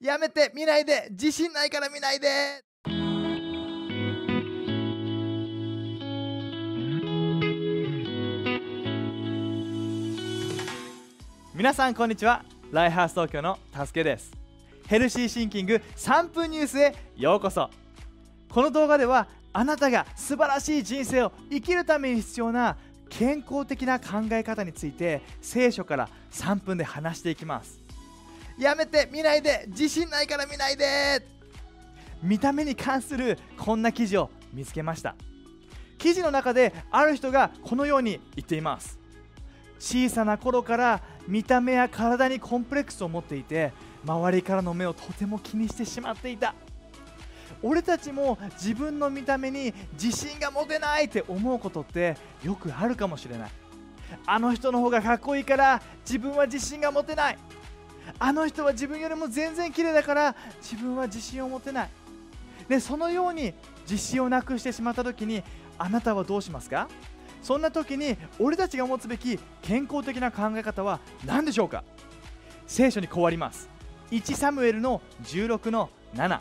やめて見ないで自信ないから見ないで。皆さんこんにちは。ライハース東京のたすけです。ヘルシーシンキング3分ニュースへようこそ。この動画ではあなたが素晴らしい人生を生きるために必要な健康的な考え方について聖書から3分で話していきます。やめて見ないで自信ないから見ないで。見た目に関するこんな記事を見つけました。記事の中である人がこのように言っています。小さな頃から見た目や体にコンプレックスを持っていて周りからの目をとても気にしてしまっていた。俺たちも自分の見た目に自信が持てないって思うことってよくあるかもしれない。あの人の方がかっこいいから自分は自信が持てない。あの人は自分よりも全然綺麗だから自分は自信を持てない。でそのように自信をなくしてしまった時にあなたはどうしますか？そんな時に俺たちが持つべき健康的な考え方は何でしょうか？聖書にこうあります。1サムエルの16の7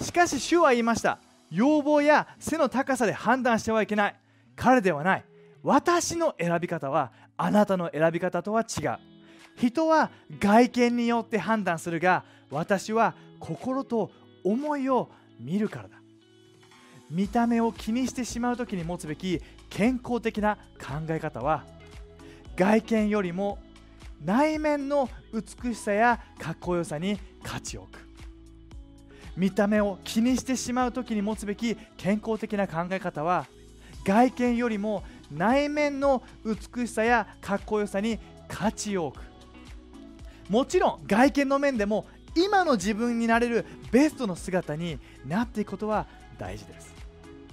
しかし主は言いました。要望や背の高さで判断してはいけない。彼ではない。私の選び方はあなたの選び方とは違う。人は外見によって判断するが私は心と思いを見るからだ。見た目を気にしてしまう時に持つべき健康的な考え方は外見よりも内面の美しさやかっこよさに価値を置く。見た目を気にしてしまう時に持つべき健康的な考え方は外見よりも内面の美しさやかっこよさに価値を置く。もちろん外見の面でも今の自分になれるベストの姿になっていくことは大事です。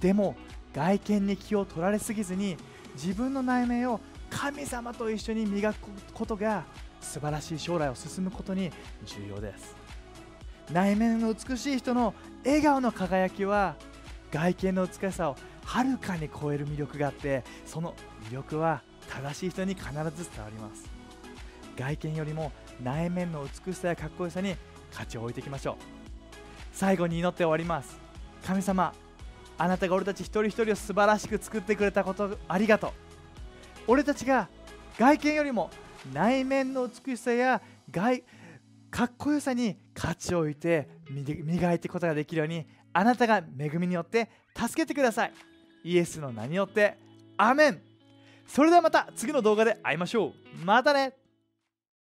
でも外見に気を取られすぎずに自分の内面を神様と一緒に磨くことが素晴らしい将来を進むことに重要です。内面の美しい人の笑顔の輝きは外見の美しさをはるかに超える魅力があってその魅力は正しい人に必ず伝わります。外見よりも内面の美しさやかっこよさに価値を置いていきましょう。最後に祈って終わります。神様あなたが俺たち一人一人を素晴らしく作ってくれたことありがとう。俺たちが外見よりも内面の美しさや外かっこよさに価値を置いて磨いていくことができるようにあなたが恵みによって助けてください。イエスの名によってアメン。それではまた次の動画で会いましょう。またね。